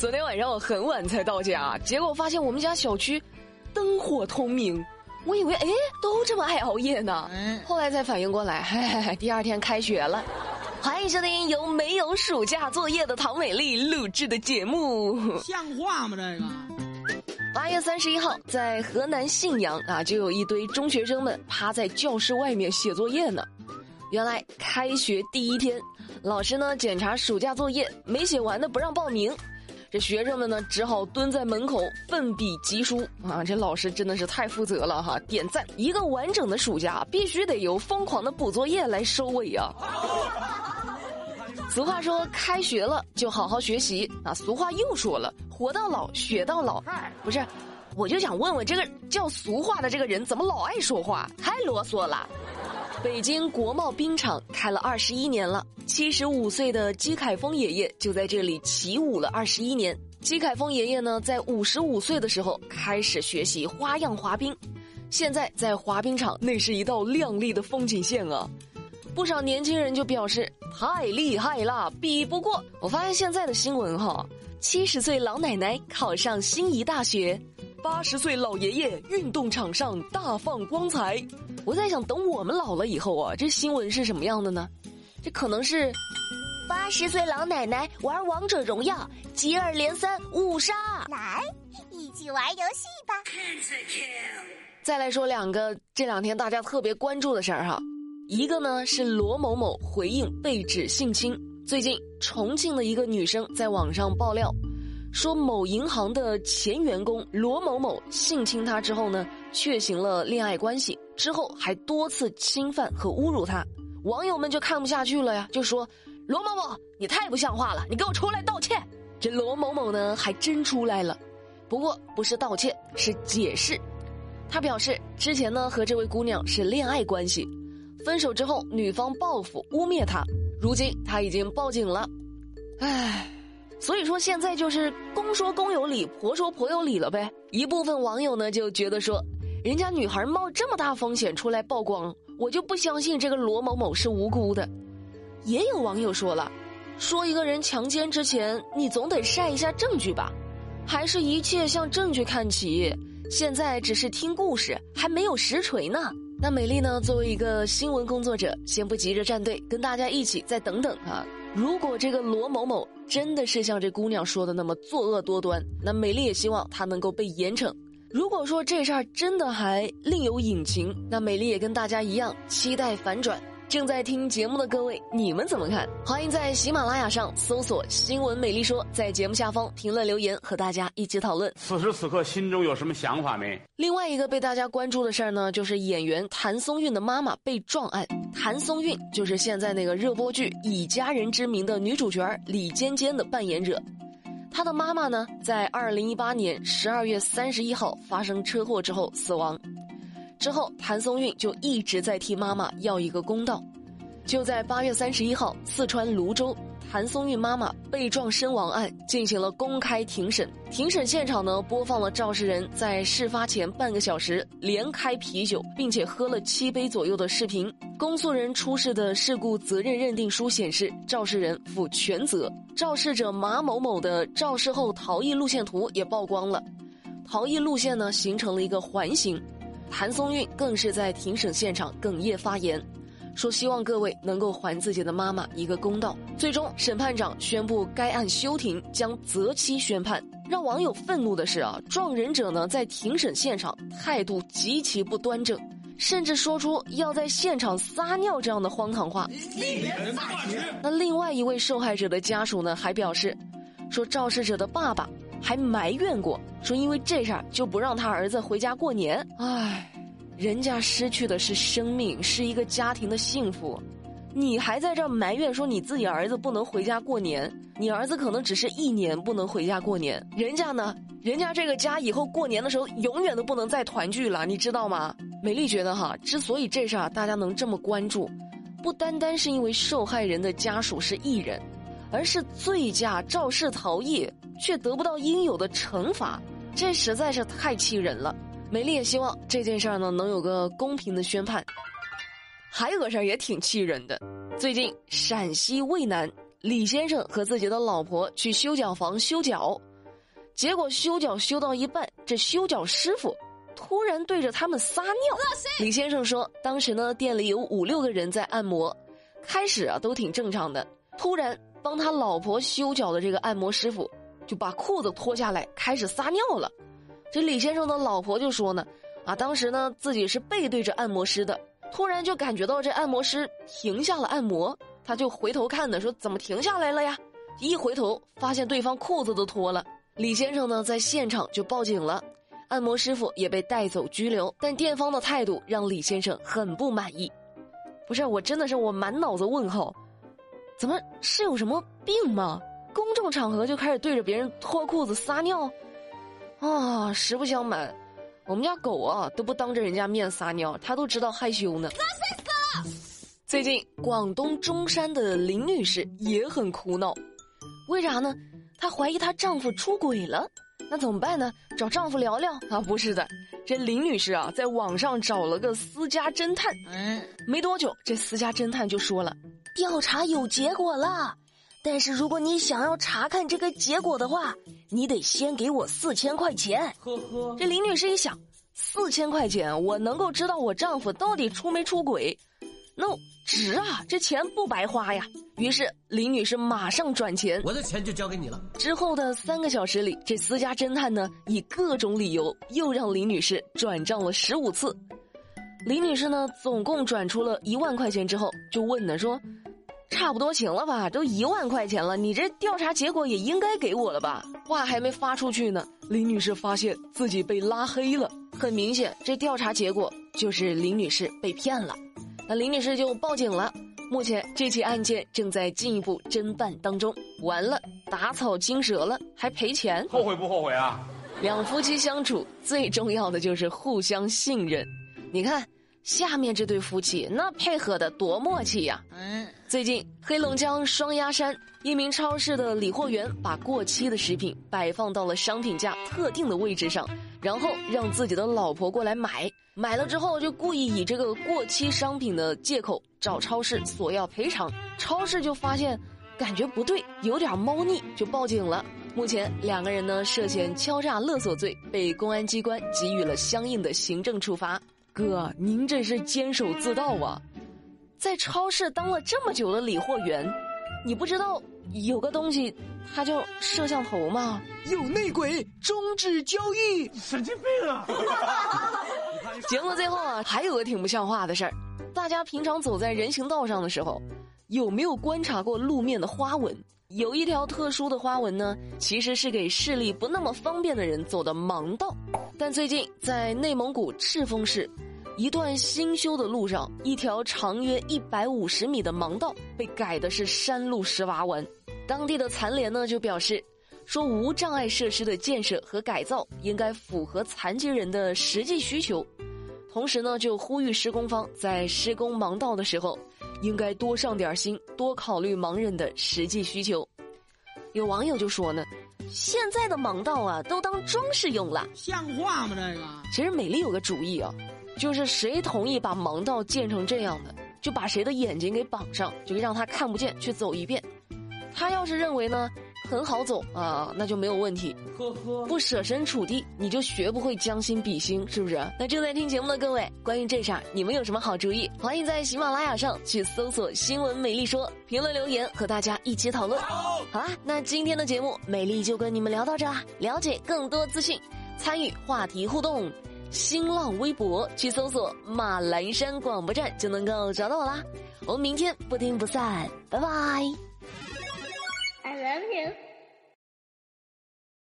昨天晚上我很晚才到家，结果发现我们家小区灯火通明。我以为哎，都这么爱熬夜呢。嗯，后来才反应过来，嘿嘿嘿，第二天开学了。欢迎收听由没有暑假作业的唐美丽录制的节目。像话吗？这个？八月三十一号，在河南信阳啊，就有一堆中学生们趴在教室外面写作业呢。原来开学第一天，老师呢检查暑假作业没写完的不让报名。这学生们呢，只好蹲在门口奋笔疾书啊！这老师真的是太负责了哈，点赞！一个完整的暑假必须得由疯狂的补作业来收尾啊！俗话说，开学了就好好学习啊！俗话又说了，活到老学到老。不是，我就想问问这个叫俗话的这个人，怎么老爱说话，太啰嗦了。北京国贸冰场开了二十一年了，七十五岁的姬凯峰爷爷就在这里起舞了二十一年。姬凯峰爷爷呢，在五十五岁的时候开始学习花样滑冰，现在在滑冰场那是一道亮丽的风景线啊！不少年轻人就表示太厉害了，比不过。我发现现在的新闻哈，七十岁老奶奶考上心仪大学。八十岁老爷爷运动场上大放光彩，我在想，等我们老了以后啊，这新闻是什么样的呢？这可能是八十岁老奶奶玩王者荣耀，接二连三五杀。来，一起玩游戏吧。再来说两个这两天大家特别关注的事儿哈，一个呢是罗某某回应被指性侵，最近重庆的一个女生在网上爆料。说某银行的前员工罗某某性侵她之后呢，确行了恋爱关系，之后还多次侵犯和侮辱她，网友们就看不下去了呀，就说罗某某你太不像话了，你给我出来道歉。这罗某某呢还真出来了，不过不是道歉，是解释。他表示之前呢和这位姑娘是恋爱关系，分手之后女方报复污蔑他，如今他已经报警了，唉。所以说现在就是公说公有理，婆说婆有理了呗。一部分网友呢就觉得说，人家女孩冒这么大风险出来曝光，我就不相信这个罗某某是无辜的。也有网友说了，说一个人强奸之前，你总得晒一下证据吧？还是一切向证据看齐？现在只是听故事，还没有实锤呢。那美丽呢？作为一个新闻工作者，先不急着站队，跟大家一起再等等啊。如果这个罗某某真的是像这姑娘说的那么作恶多端，那美丽也希望她能够被严惩。如果说这事儿真的还另有隐情，那美丽也跟大家一样期待反转。正在听节目的各位，你们怎么看？欢迎在喜马拉雅上搜索“新闻美丽说”，在节目下方评论留言，和大家一起讨论。此时此刻心中有什么想法没？另外一个被大家关注的事儿呢，就是演员谭松韵的妈妈被撞案。谭松韵就是现在那个热播剧《以家人之名》的女主角李尖尖的扮演者。他的妈妈呢，在二零一八年十二月三十一号发生车祸之后死亡。之后，谭松韵就一直在替妈妈要一个公道。就在八月三十一号，四川泸州谭松韵妈妈被撞身亡案进行了公开庭审。庭审现场呢，播放了肇事人在事发前半个小时连开啤酒，并且喝了七杯左右的视频。公诉人出示的事故责任认定书显示，肇事人负全责。肇事者马某某的肇事后逃逸路线图也曝光了，逃逸路线呢形成了一个环形。谭松韵更是在庭审现场哽咽发言，说希望各位能够还自己的妈妈一个公道。最终，审判长宣布该案休庭，将择期宣判。让网友愤怒的是啊，撞人者呢在庭审现场态度极其不端正，甚至说出要在现场撒尿这样的荒唐话。那另外一位受害者的家属呢还表示，说肇事者的爸爸。还埋怨过，说因为这事儿就不让他儿子回家过年。唉，人家失去的是生命，是一个家庭的幸福，你还在这埋怨说你自己儿子不能回家过年？你儿子可能只是一年不能回家过年，人家呢？人家这个家以后过年的时候永远都不能再团聚了，你知道吗？美丽觉得哈，之所以这事儿大家能这么关注，不单单是因为受害人的家属是艺人。而是醉驾肇事逃逸，却得不到应有的惩罚，这实在是太气人了。美丽也希望这件事儿呢能有个公平的宣判。还有个事儿也挺气人的，最近陕西渭南李先生和自己的老婆去修脚房修脚，结果修脚修到一半，这修脚师傅突然对着他们撒尿。李先生说，当时呢店里有五六个人在按摩，开始啊都挺正常的，突然帮他老婆修脚的这个按摩师傅就把裤子脱下来开始撒尿了。这李先生的老婆就说呢，啊当时呢自己是背对着按摩师的，突然就感觉到这按摩师停下了按摩，他就回头看的说怎么停下来了呀？一回头发现对方裤子都脱了。李先生呢，在现场就报警了，按摩师傅也被带走拘留。但店方的态度让李先生很不满意。不是我，真的是我满脑子问号，怎么是有什么病吗？公众场合就开始对着别人脱裤子撒尿？啊，实不相瞒，我们家狗啊都不当着人家面撒尿，它都知道害羞呢。最近，广东中山的林女士也很苦恼，为啥呢？她怀疑她丈夫出轨了，那怎么办呢？找丈夫聊聊啊？不是的，这林女士啊，在网上找了个私家侦探。嗯，没多久，这私家侦探就说了，调查有结果了，但是如果你想要查看这个结果的话，你得先给我四千块钱。呵呵，这林女士一想，四千块钱，我能够知道我丈夫到底出没出轨。那值啊，这钱不白花呀。于是林女士马上转钱，我的钱就交给你了。之后的三个小时里，这私家侦探呢，以各种理由又让林女士转账了十五次。林女士呢，总共转出了一万块钱之后，就问呢说：“差不多行了吧？都一万块钱了，你这调查结果也应该给我了吧？”话还没发出去呢，林女士发现自己被拉黑了。很明显，这调查结果就是林女士被骗了。那林女士就报警了。目前这起案件正在进一步侦办当中。完了，打草惊蛇了，还赔钱？后悔不后悔啊？两夫妻相处最重要的就是互相信任。你看下面这对夫妻，那配合的多默契呀！嗯，最近黑龙江双鸭山一名超市的理货员把过期的食品摆放到了商品架特定的位置上。然后让自己的老婆过来买，买了之后就故意以这个过期商品的借口找超市索要赔偿，超市就发现感觉不对，有点猫腻，就报警了。目前两个人呢涉嫌敲诈勒索罪，被公安机关给予了相应的行政处罚。哥，您这是监守自盗啊！在超市当了这么久的理货员，你不知道？有个东西，它叫摄像头吗？有内鬼，终止交易！神经病啊！节目最后啊，还有个挺不像话的事儿。大家平常走在人行道上的时候，有没有观察过路面的花纹？有一条特殊的花纹呢，其实是给视力不那么方便的人走的盲道。但最近在内蒙古赤峰市。一段新修的路上，一条长约一百五十米的盲道被改的是山路十八弯。当地的残联呢就表示，说无障碍设施的建设和改造应该符合残疾人的实际需求。同时呢，就呼吁施工方在施工盲道的时候，应该多上点心，多考虑盲人的实际需求。有网友就说呢，现在的盲道啊都当装饰用了，像话吗？这个其实美丽有个主意啊。就是谁同意把盲道建成这样的，就把谁的眼睛给绑上，就让他看不见去走一遍。他要是认为呢很好走啊，那就没有问题。呵呵，不设身处地，你就学不会将心比心，是不是？那正在听节目的各位，关于这事儿，你们有什么好主意？欢迎在喜马拉雅上去搜索“新闻美丽说”，评论留言和大家一起讨论。好啦，那今天的节目，美丽就跟你们聊到这啦。了解更多资讯，参与话题互动。新浪微博去搜索马栏山广播站就能够找到我啦。我们明天不听不散拜拜。I love you.